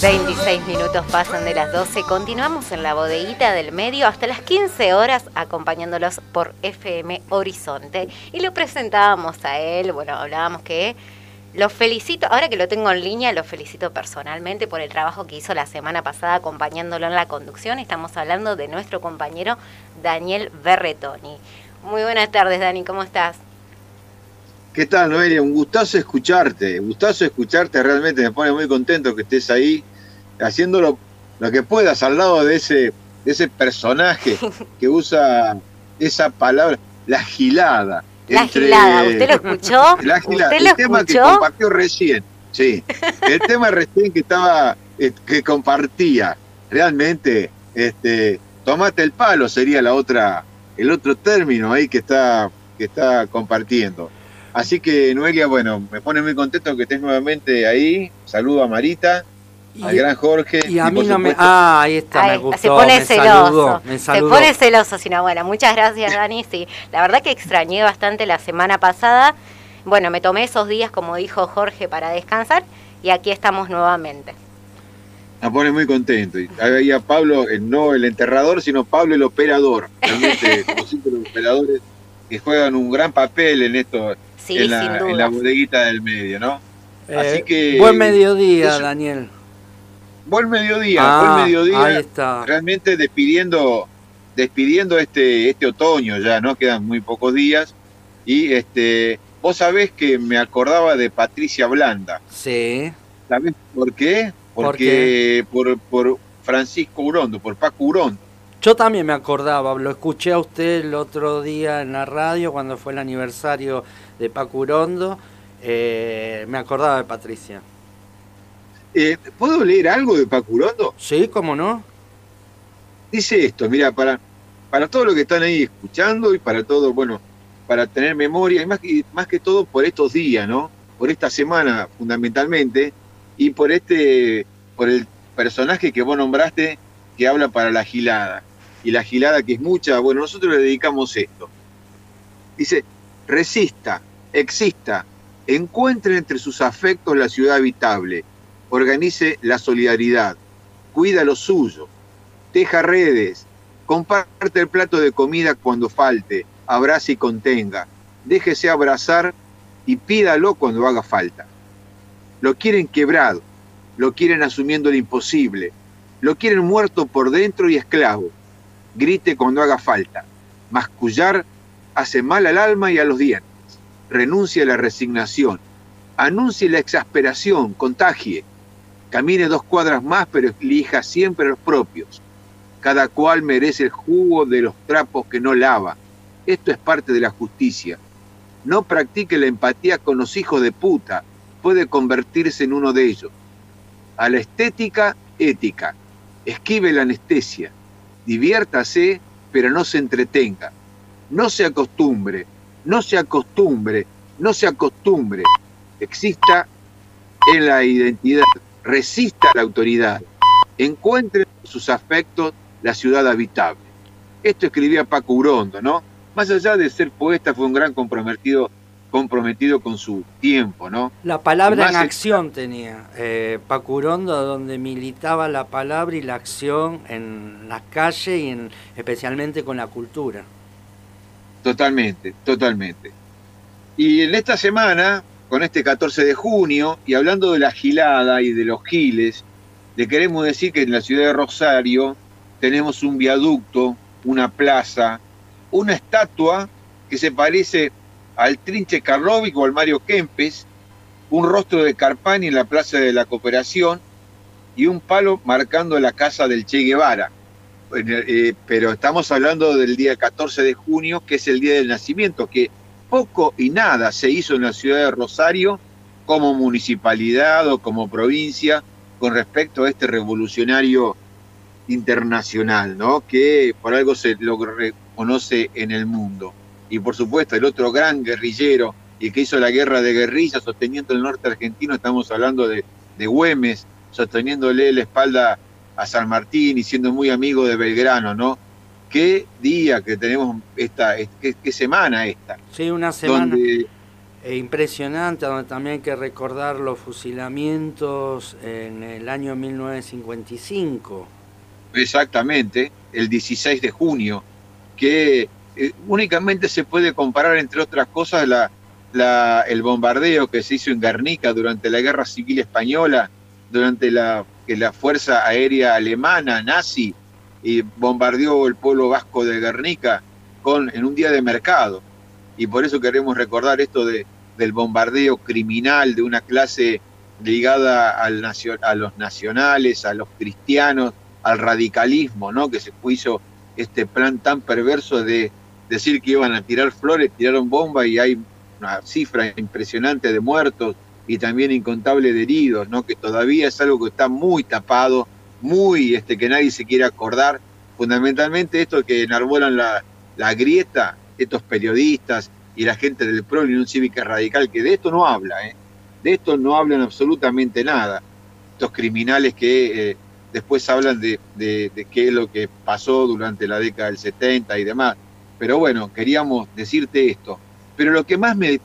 26 minutos pasan de las 12. Continuamos en la bodeguita del medio hasta las 15 horas acompañándolos por FM Horizonte. Y lo presentábamos a él, bueno, hablábamos que lo felicito, ahora que lo tengo en línea, lo felicito personalmente por el trabajo que hizo la semana pasada acompañándolo en la conducción. Estamos hablando de nuestro compañero Daniel Berretoni. Muy buenas tardes, Dani, ¿cómo estás? ¿Qué tal, Noelia? Un gustazo escucharte, un gustazo escucharte, realmente me pone muy contento que estés ahí haciendo lo, que puedas al lado de ese, de ese personaje que usa esa palabra, la gilada la gilada, ¿usted lo escuchó? La gilada, el tema que compartió recién, sí. El tema recién que estaba, eh, que compartía. Realmente, este, tomate el palo sería la otra, el otro término ahí que está, que está compartiendo. Así que, Noelia, bueno, me pone muy contento que estés nuevamente ahí. Saludo a Marita al gran Jorge. Y a mí no me. Ah, ahí está, me gustó. Se pone celoso. se pone celoso, sino bueno. Muchas gracias, Dani. Sí, la verdad que extrañé bastante la semana pasada. Bueno, me tomé esos días, como dijo Jorge, para descansar y aquí estamos nuevamente. Me pone muy contento. Y ahí a Pablo, no el enterrador, sino Pablo el operador. Realmente, como siempre, los operadores que juegan un gran papel en esto, en, la, en, la, bodeguita del medio, ¿no? Así eh, que. Buen mediodía, Daniel. Buen mediodía, buen ah, mediodía. Ahí está. Realmente despidiendo, despidiendo este, este otoño ya, ¿no? Quedan muy pocos días. Y este, vos sabés que me acordaba de Patricia Blanda. Sí. ¿Sabés por qué? Porque ¿Por, por, Francisco Urondo, por Paco Urondo. Yo también me acordaba, lo escuché a usted el otro día en la radio cuando fue el aniversario de Paco Urondo. Eh, me acordaba de Patricia. Eh, ¿Puedo leer algo de Pacurondo? Sí, cómo no. Dice esto, mira, para, para todos los que están ahí escuchando y para todos, bueno, para tener memoria, y más que, más que todo por estos días, ¿no? Por esta semana fundamentalmente, y por este, por el personaje que vos nombraste que habla para la gilada. Y la gilada que es mucha, bueno, nosotros le dedicamos esto. Dice, resista, exista, encuentre entre sus afectos la ciudad habitable organice la solidaridad, cuida lo suyo, teja redes, comparte el plato de comida cuando falte, abrace y contenga, déjese abrazar y pídalo cuando haga falta. Lo quieren quebrado, lo quieren asumiendo lo imposible, lo quieren muerto por dentro y esclavo. Grite cuando haga falta. Mascullar hace mal al alma y a los dientes. Renuncie a la resignación. Anuncie la exasperación, contagie Camine dos cuadras más, pero elija siempre los propios. Cada cual merece el jugo de los trapos que no lava. Esto es parte de la justicia. No practique la empatía con los hijos de puta. Puede convertirse en uno de ellos. A la estética, ética. Esquive la anestesia. Diviértase, pero no se entretenga. No se acostumbre, no se acostumbre, no se acostumbre. Exista en la identidad resista a la autoridad, encuentre sus afectos la ciudad habitable. Esto escribía Paco Urondo, ¿no? Más allá de ser poeta, fue un gran comprometido, comprometido con su tiempo, ¿no? La palabra en acción tenía eh, Paco Urondo, donde militaba la palabra y la acción en las calles y en, especialmente con la cultura. Totalmente, totalmente. Y en esta semana con este 14 de junio y hablando de la gilada y de los giles, le queremos decir que en la ciudad de Rosario tenemos un viaducto, una plaza, una estatua que se parece al Trinche Karlovic o al Mario Kempes, un rostro de Carpani en la Plaza de la Cooperación y un palo marcando la casa del Che Guevara. Eh, pero estamos hablando del día 14 de junio, que es el día del nacimiento, que poco y nada se hizo en la ciudad de Rosario como municipalidad o como provincia con respecto a este revolucionario internacional, ¿no? Que por algo se lo reconoce en el mundo. Y por supuesto, el otro gran guerrillero y que hizo la guerra de guerrilla sosteniendo el norte argentino, estamos hablando de, de Güemes, sosteniéndole la espalda a San Martín y siendo muy amigo de Belgrano, ¿no? Qué día que tenemos esta, qué, semana esta. Sí, una semana e impresionante, donde también hay que recordar los fusilamientos en el año 1955. Exactamente, el 16 de junio, que eh, únicamente se puede comparar, entre otras cosas, el bombardeo que se hizo en Guernica durante la Guerra Civil Española, durante la, que la Fuerza Aérea Alemana nazi bombardeó el pueblo vasco de Guernica con, en un día de mercado. Y por eso queremos recordar esto de, del bombardeo criminal de una clase ligada al, a los nacionales, a los cristianos, al radicalismo, ¿no? Que se hizo este plan tan perverso de decir que iban a tirar flores, tiraron bombas y hay una cifra impresionante de muertos y también incontable de heridos, ¿no? Que todavía es algo que está muy tapado, muy este que nadie se quiere acordar. Fundamentalmente esto que enarbolan la, la grieta, estos periodistas y la gente del PRO Unión Cívica Radical, que de esto no habla, ¿eh? de esto no hablan absolutamente nada. Estos criminales que eh, después hablan de, qué es lo que pasó durante la década del 70 y demás. Pero bueno, queríamos decirte esto. Pero lo que más me,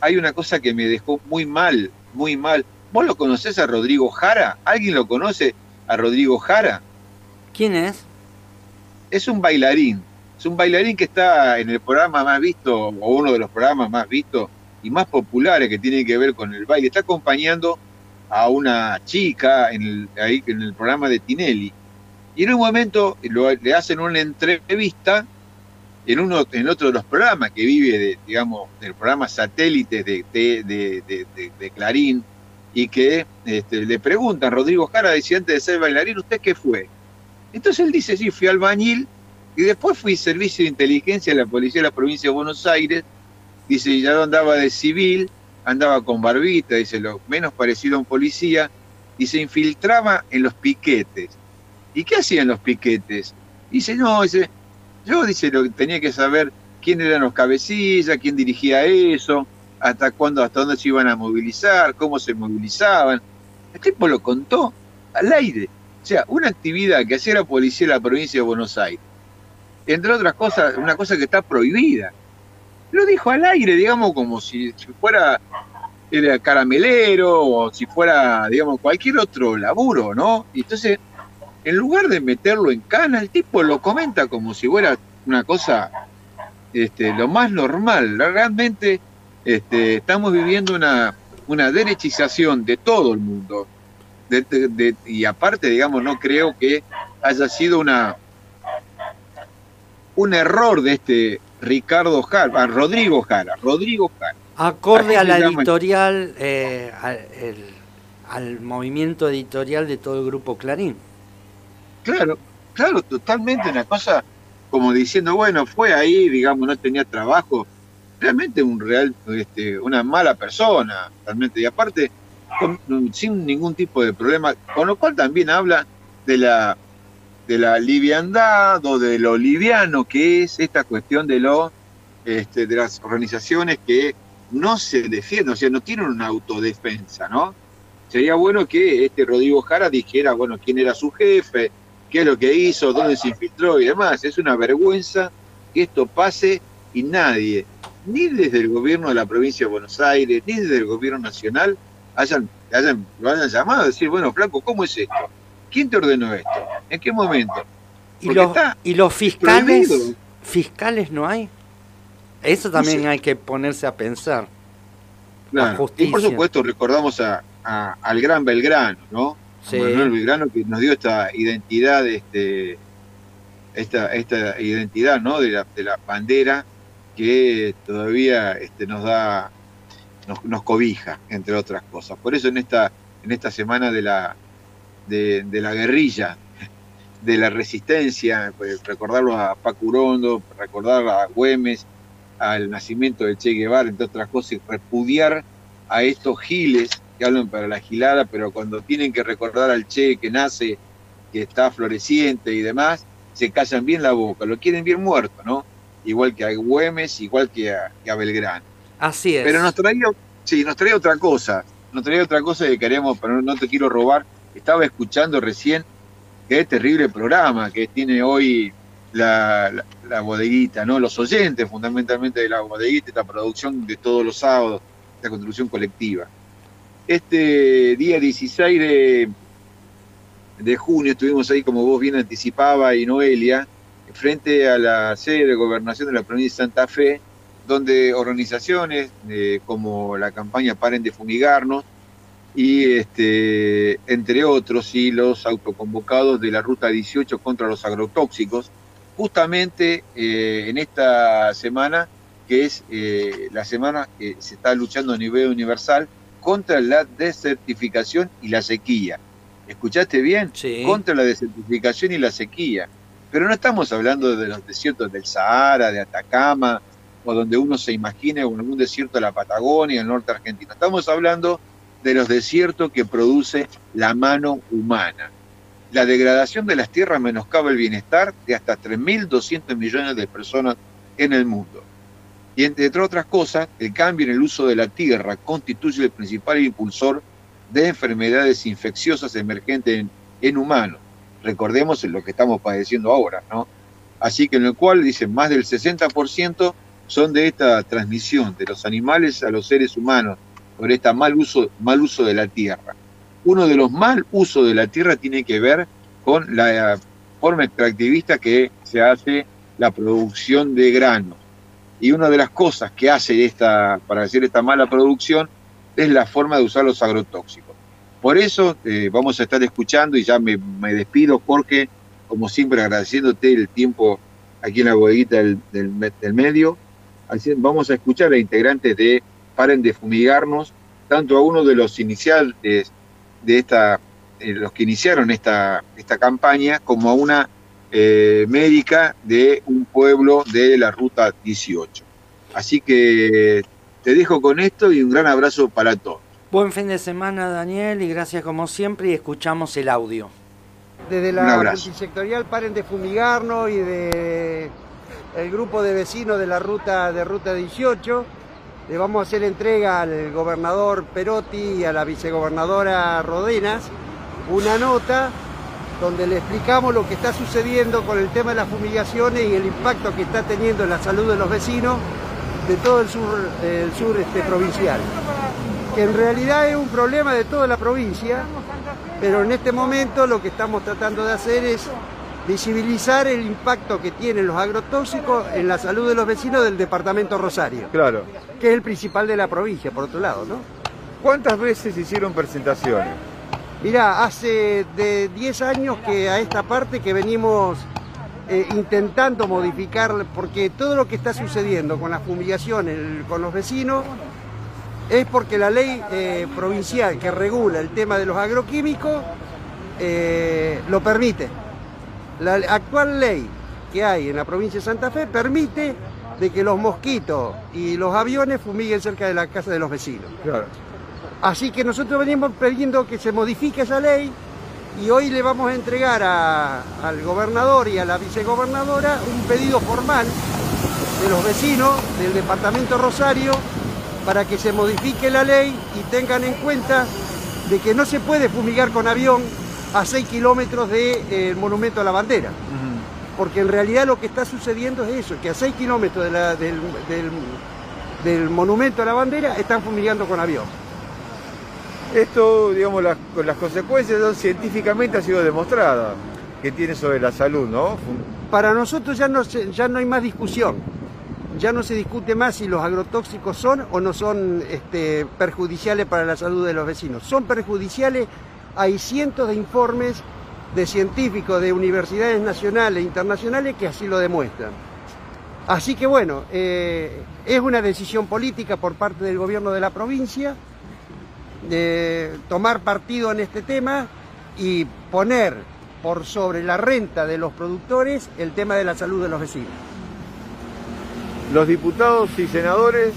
Hay una cosa que me dejó muy mal, muy mal. ¿Vos lo conocés a Rodrigo Jara? ¿Alguien lo conoce a Rodrigo Jara? ¿Quién es? Es un bailarín. Es un bailarín que está en el programa más visto, o uno de los programas más vistos y más populares que tiene que ver con el baile. Está acompañando a una chica en el, ahí en el programa de Tinelli. Y en un momento le hacen una entrevista en uno en otro de los programas que vive, de, digamos, del programa satélite de, de, de, Clarín, y que este, le preguntan, Rodrigo Jara decía antes de ser bailarín, ¿usted qué fue? Entonces él dice, sí, fui albañil y después fui servicio de inteligencia de la policía de la provincia de Buenos Aires, dice, ya andaba de civil, andaba con barbita, dice, lo menos parecido a un policía, y se infiltraba en los piquetes. ¿Y qué hacían los piquetes? Dice, no, dice, yo dice, lo, tenía que saber quién eran los cabecillas, quién dirigía eso, hasta cuándo, hasta dónde se iban a movilizar, cómo se movilizaban. El tipo lo contó al aire. O sea, una actividad que hacía la policía de la provincia de Buenos Aires. Entre otras cosas, una cosa que está prohibida lo dijo al aire, digamos, como si, fuera era caramelero o si fuera, digamos, cualquier otro laburo, ¿no? Y entonces, en lugar de meterlo en cana, el tipo lo comenta como si fuera una cosa este, lo más normal. Realmente este, estamos viviendo una, una derechización de todo el mundo. y aparte, digamos, no creo que haya sido una un error de este Ricardo Jara, Rodrigo Jara, Rodrigo Jara. Acorde a la editorial, eh, al, movimiento editorial de todo el grupo Clarín. Claro, claro, totalmente una cosa como diciendo, bueno, fue ahí, digamos, no tenía trabajo, realmente un real, este, una mala persona, realmente, y aparte, sin ningún tipo de problema, con lo cual también habla de la de la liviandad o de lo liviano que es esta cuestión de lo este, de las organizaciones que no se defienden, o sea, no tienen una autodefensa, ¿no? Sería bueno que este Rodrigo Jara dijera, bueno, quién era su jefe, qué es lo que hizo, dónde se infiltró y demás. Es una vergüenza que esto pase y nadie, ni desde el gobierno de la provincia de Buenos Aires, ni desde el gobierno nacional, hayan, hayan, lo hayan llamado a decir, bueno, Franco, ¿cómo es esto? ¿Quién te ordenó esto? ¿En qué momento? ¿Y los, ¿Y los, fiscales? ¿Fiscales no hay? Eso también hay que ponerse a pensar. Claro. Y por supuesto recordamos a, al gran Belgrano, ¿no? Sí. Manuel Belgrano que nos dio esta identidad, este, esta, esta identidad, ¿no? De la, de la bandera que todavía este, nos da, nos, nos cobija, entre otras cosas. Por eso en esta, en esta semana de la de, la guerrilla, de la resistencia, pues, recordarlo a Pacurondo, recordar a Güemes, al nacimiento de Che Guevara, entre otras cosas, y repudiar a estos giles que hablan para la gilada, pero cuando tienen que recordar al Che que nace, que está floreciente y demás, se callan bien la boca, lo quieren bien muerto, ¿no? Igual que a Güemes, igual que a, que a Belgrano. Así es. Pero nos traía, sí, nos traía otra cosa, nos traía otra cosa que queremos, pero no te quiero robar. Estaba escuchando recién qué terrible programa que tiene hoy la, la, bodeguita, ¿no? Los oyentes fundamentalmente de la bodeguita, esta producción de todos los sábados, esta construcción colectiva. Este día 16 de, junio estuvimos ahí, como vos bien anticipaba, y Noelia, frente a la sede de gobernación de la provincia de Santa Fe, donde organizaciones eh, como la campaña Paren de Fumigarnos y este, entre otros, y los autoconvocados de la Ruta 18 contra los agrotóxicos, justamente eh, en esta semana, que es eh, la semana que se está luchando a nivel universal contra la desertificación y la sequía. ¿Escuchaste bien? Sí. Contra la desertificación y la sequía. Pero no estamos hablando de los desiertos del Sahara, de Atacama, o donde uno se imagine algún desierto de la Patagonia, el norte argentino. Estamos hablando de los desiertos que produce la mano humana. La degradación de las tierras menoscaba el bienestar de hasta 3.200 millones de personas en el mundo. Y entre otras cosas, el cambio en el uso de la tierra constituye el principal impulsor de enfermedades infecciosas emergentes en, humanos. Recordemos lo que estamos padeciendo ahora, ¿no? Así que en el cual dicen más del 60% son de esta transmisión de los animales a los seres humanos por este mal uso, mal uso de la tierra. Uno de los mal usos de la tierra tiene que ver con la forma extractivista que se hace la producción de granos. Y una de las cosas que hace esta, para hacer esta mala producción es la forma de usar los agrotóxicos. Por eso eh, vamos a estar escuchando y ya me, me, despido, Jorge, como siempre agradeciéndote el tiempo aquí en la bodeguita del, del, medio. Vamos a escuchar a integrantes de Paren de Fumigarnos, tanto a uno de los iniciales de esta, eh, los que iniciaron esta, esta campaña, como a una eh, médica de un pueblo de la Ruta 18. Así que te dejo con esto y un gran abrazo para todos. Buen fin de semana, Daniel, y gracias como siempre, y escuchamos el audio. Desde la multisectorial Paren de Fumigarnos y de el grupo de vecinos de la ruta de Ruta 18, le vamos a hacer entrega al gobernador Perotti y a la vicegobernadora Rodenas una nota donde le explicamos lo que está sucediendo con el tema de las fumigaciones y el impacto que está teniendo en la salud de los vecinos de todo el sur, el sur este, provincial. Que en realidad es un problema de toda la provincia, pero en este momento lo que estamos tratando de hacer es visibilizar el impacto que tienen los agrotóxicos en la salud de los vecinos del departamento Rosario. Claro. Que es el principal de la provincia, por otro lado, ¿no? ¿Cuántas veces hicieron presentaciones? Mirá, hace de 10 años que a esta parte que venimos eh, intentando modificar, porque todo lo que está sucediendo con las fumigaciones, con los vecinos, es porque la ley eh, provincial que regula el tema de los agroquímicos eh, lo permite. La actual ley que hay en la provincia de Santa Fe permite de que los mosquitos y los aviones fumiguen cerca de la casa de los vecinos. Claro. Así que nosotros venimos pidiendo que se modifique esa ley y hoy le vamos a entregar a, al gobernador y a la vicegobernadora un pedido formal de los vecinos del departamento Rosario para que se modifique la ley y tengan en cuenta de que no se puede fumigar con avión a 6 kilómetros del de, eh, monumento a la bandera. Uh -huh. Porque en realidad lo que está sucediendo es eso, que a 6 kilómetros de del, del, del, monumento a la bandera están fumigando con avión. Esto, digamos, las, las consecuencias científicamente ha sido demostrada que tiene sobre la salud, ¿no? Para nosotros ya no, ya no hay más discusión. Ya no se discute más si los agrotóxicos son o no son este, perjudiciales para la salud de los vecinos. Son perjudiciales hay cientos de informes de científicos de universidades nacionales e internacionales que así lo demuestran. Así que bueno, eh, es una decisión política por parte del gobierno de la provincia de tomar partido en este tema y poner por sobre la renta de los productores el tema de la salud de los vecinos. Los diputados y senadores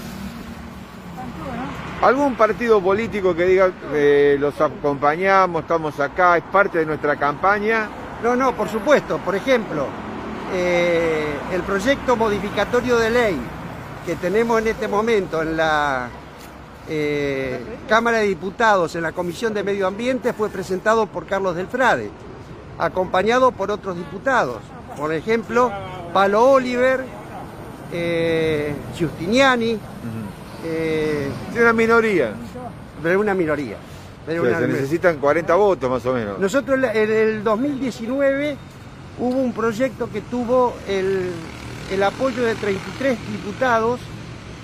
¿Algún partido político que diga eh, los acompañamos, estamos acá, es parte de nuestra campaña? No, no, por supuesto. Por ejemplo, eh, el proyecto modificatorio de ley que tenemos en este momento en la eh, Cámara de Diputados, en la Comisión de Medio Ambiente, fue presentado por Carlos Delfrade, acompañado por otros diputados. Por ejemplo, Palo Oliver, Giustiniani, eh, es una minoría. Pero una minoría. se necesitan 40 votos más o menos. Nosotros en el 2019 hubo un proyecto que tuvo el, apoyo de 33 diputados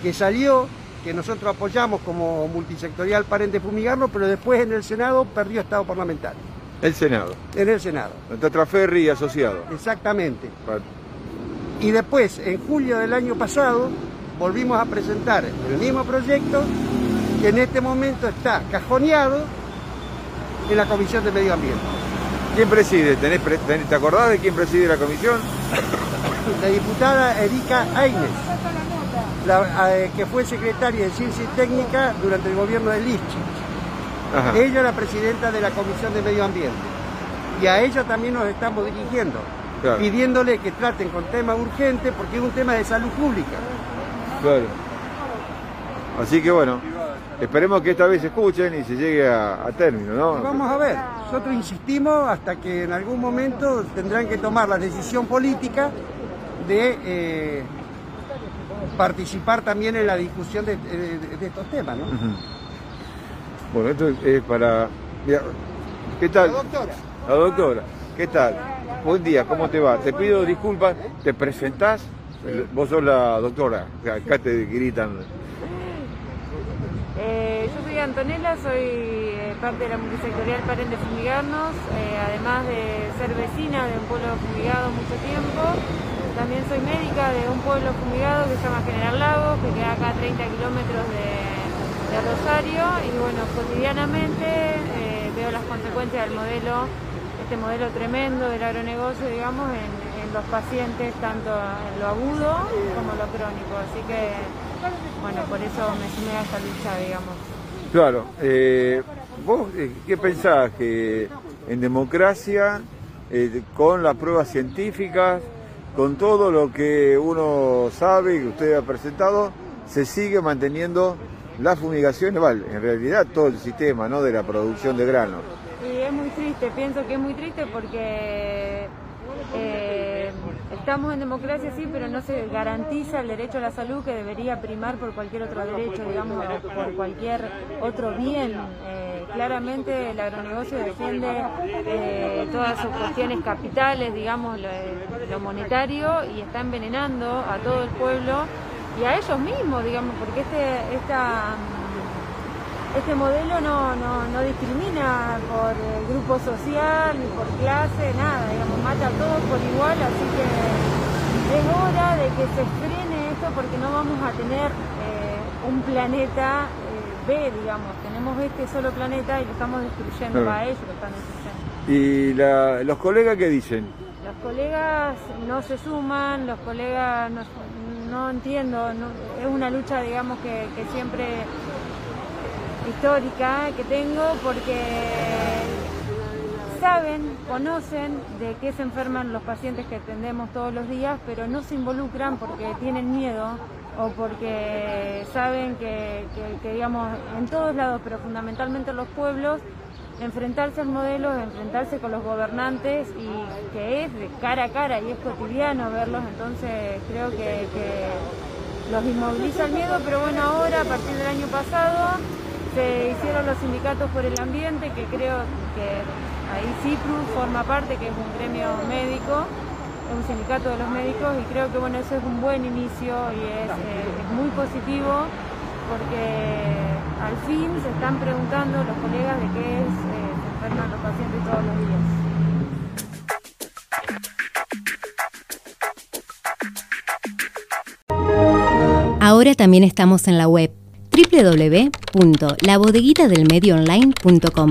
que salió, que nosotros apoyamos como multisectorial Parente Fumigarno, pero después en el Senado perdió estado parlamentario. El Senado. En el Senado. Tatraferri y asociado. Exactamente. Y después, en julio del año pasado, volvimos a presentar el mismo proyecto que en este momento está cajoneado en la Comisión de Medio Ambiente. ¿Quién preside? ¿Te acordás de quién preside la comisión? La diputada Erika Aines, eh, que fue secretaria de Ciencia y Técnica durante el gobierno de Lischich. Ella es la presidenta de la Comisión de Medio Ambiente. Y a ella también nos estamos dirigiendo, pidiéndole que traten con temas urgentes porque es un tema de salud pública. Claro. Así que bueno, esperemos que esta vez escuchen y se llegue a, término, ¿no? Vamos a ver, nosotros insistimos hasta que en algún momento tendrán que tomar la decisión política de eh, participar también en la discusión de, estos temas, ¿no? Bueno, esto es para... ¿Qué tal? La doctora. La doctora, ¿qué tal? Buen día, ¿cómo te va? Te pido disculpas, ¿te presentás? Vos sos la doctora, acá te gritan. Eh, yo soy Antonella, soy eh, parte de la multisectorial Paren de Fumigarnos, eh, además de ser vecina de un pueblo fumigado mucho tiempo. También soy médica de un pueblo fumigado que se llama General Lago, que queda acá a 30 kilómetros de, Rosario y bueno, cotidianamente veo las consecuencias del modelo, este modelo tremendo del agronegocio, digamos, en, los pacientes, tanto en lo agudo como lo crónico. Así que, bueno, por eso me sumé a esta lucha, digamos. Claro. Eh, ¿Vos eh, qué pensás? Que en democracia, eh, con las pruebas científicas, con todo lo que uno sabe y que usted ha presentado, se sigue manteniendo las fumigaciones, vale, en realidad todo el sistema ¿no? de la producción de granos. Y es muy triste, pienso que es muy triste porque eh, estamos en democracia, sí, pero no se garantiza el derecho a la salud que debería primar por cualquier otro derecho, digamos, por cualquier otro bien. Eh, claramente el agronegocio defiende eh, todas sus cuestiones capitales, digamos, lo, monetario, y está envenenando a todo el pueblo y a ellos mismos, digamos, porque este, esta este modelo no, no, discrimina por grupo social ni por clase, nada, digamos, mata a todos por igual, así que es hora de que se frene esto porque no vamos a tener eh, un planeta digamos, tenemos este solo planeta y lo estamos destruyendo, para ellos lo están destruyendo. ¿Y los colegas qué dicen? Los colegas no se suman, los colegas no, entiendo, es una lucha, digamos, que, que siempre histórica que tengo porque saben, conocen de qué se enferman los pacientes que atendemos todos los días, pero no se involucran porque tienen miedo o porque saben que, digamos, en todos lados, pero fundamentalmente en los pueblos, enfrentarse al modelo, enfrentarse con los gobernantes y que es de cara a cara y es cotidiano verlos, entonces creo que, que los inmoviliza el miedo, pero bueno, ahora, a partir del año pasado, se hicieron los sindicatos por el ambiente, que creo que ahí CIPRU forma parte, que es un gremio médico, un sindicato de los médicos, y creo que bueno, eso es un buen inicio y es, eh, muy positivo porque al fin se están preguntando los colegas de qué es, eh, enferman los pacientes todos los días. Ahora también estamos en la web www.labodeguitadelmedioonline.com.